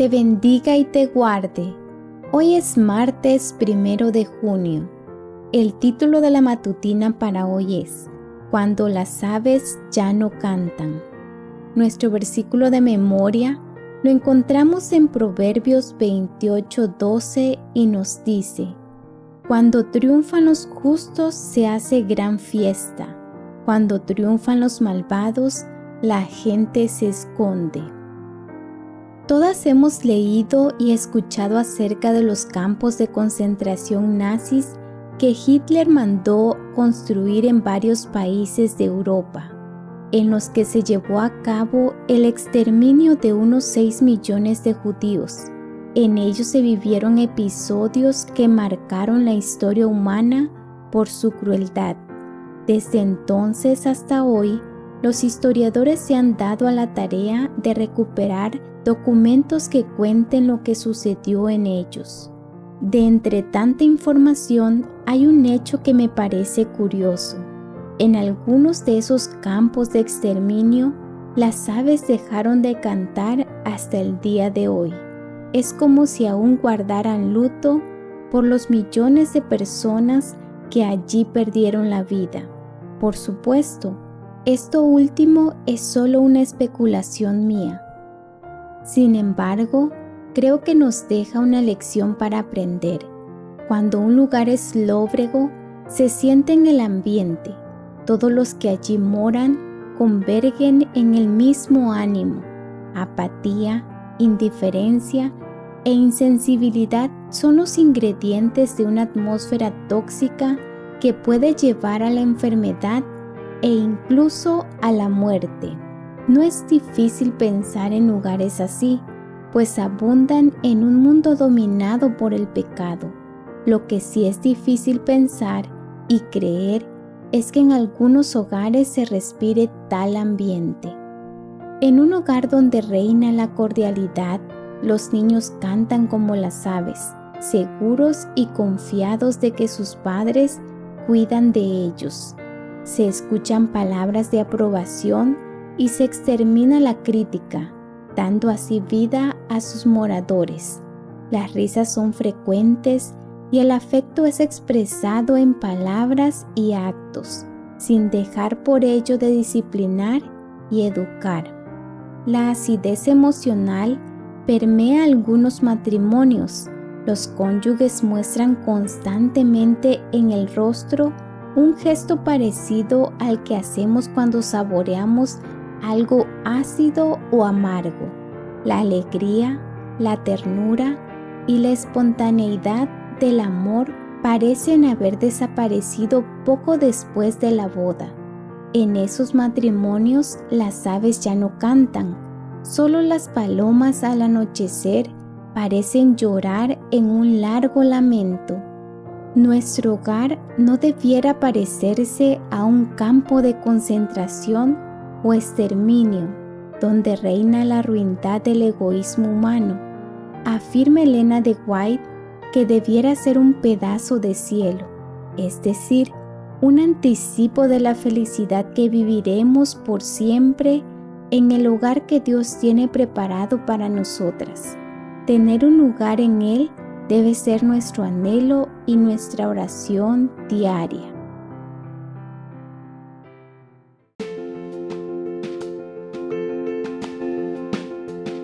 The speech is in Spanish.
te bendiga y te guarde. Hoy es martes primero de junio. El título de la matutina para hoy es Cuando las aves ya no cantan. Nuestro versículo de memoria lo encontramos en Proverbios 28:12 y nos dice, Cuando triunfan los justos se hace gran fiesta, cuando triunfan los malvados la gente se esconde. Todas hemos leído y escuchado acerca de los campos de concentración nazis que Hitler mandó construir en varios países de Europa, en los que se llevó a cabo el exterminio de unos 6 millones de judíos. En ellos se vivieron episodios que marcaron la historia humana por su crueldad. Desde entonces hasta hoy, los historiadores se han dado a la tarea de recuperar documentos que cuenten lo que sucedió en ellos. De entre tanta información hay un hecho que me parece curioso. En algunos de esos campos de exterminio, las aves dejaron de cantar hasta el día de hoy. Es como si aún guardaran luto por los millones de personas que allí perdieron la vida. Por supuesto, esto último es solo una especulación mía. Sin embargo, creo que nos deja una lección para aprender. Cuando un lugar es lóbrego, se siente en el ambiente. Todos los que allí moran convergen en el mismo ánimo. Apatía, indiferencia e insensibilidad son los ingredientes de una atmósfera tóxica que puede llevar a la enfermedad e incluso a la muerte. No es difícil pensar en lugares así, pues abundan en un mundo dominado por el pecado. Lo que sí es difícil pensar y creer es que en algunos hogares se respire tal ambiente. En un hogar donde reina la cordialidad, los niños cantan como las aves, seguros y confiados de que sus padres cuidan de ellos se escuchan palabras de aprobación y se extermina la crítica, dando así vida a sus moradores. Las risas son frecuentes y el afecto es expresado en palabras y actos, sin dejar por ello de disciplinar y educar. La acidez emocional permea algunos matrimonios. Los cónyuges muestran constantemente en el rostro un gesto parecido al que hacemos cuando saboreamos algo ácido o amargo. La alegría, la ternura y la espontaneidad del amor parecen haber desaparecido poco después de la boda. En esos matrimonios las aves ya no cantan, solo las palomas al anochecer parecen llorar en un largo lamento. Nuestro hogar no debiera parecerse a un campo de concentración o exterminio donde reina la ruindad del egoísmo humano. Afirma Elena de White que debiera ser un pedazo de cielo, es decir, un anticipo de la felicidad que viviremos por siempre en el hogar que Dios tiene preparado para nosotras. Tener un lugar en Él debe ser nuestro anhelo y nuestra oración diaria.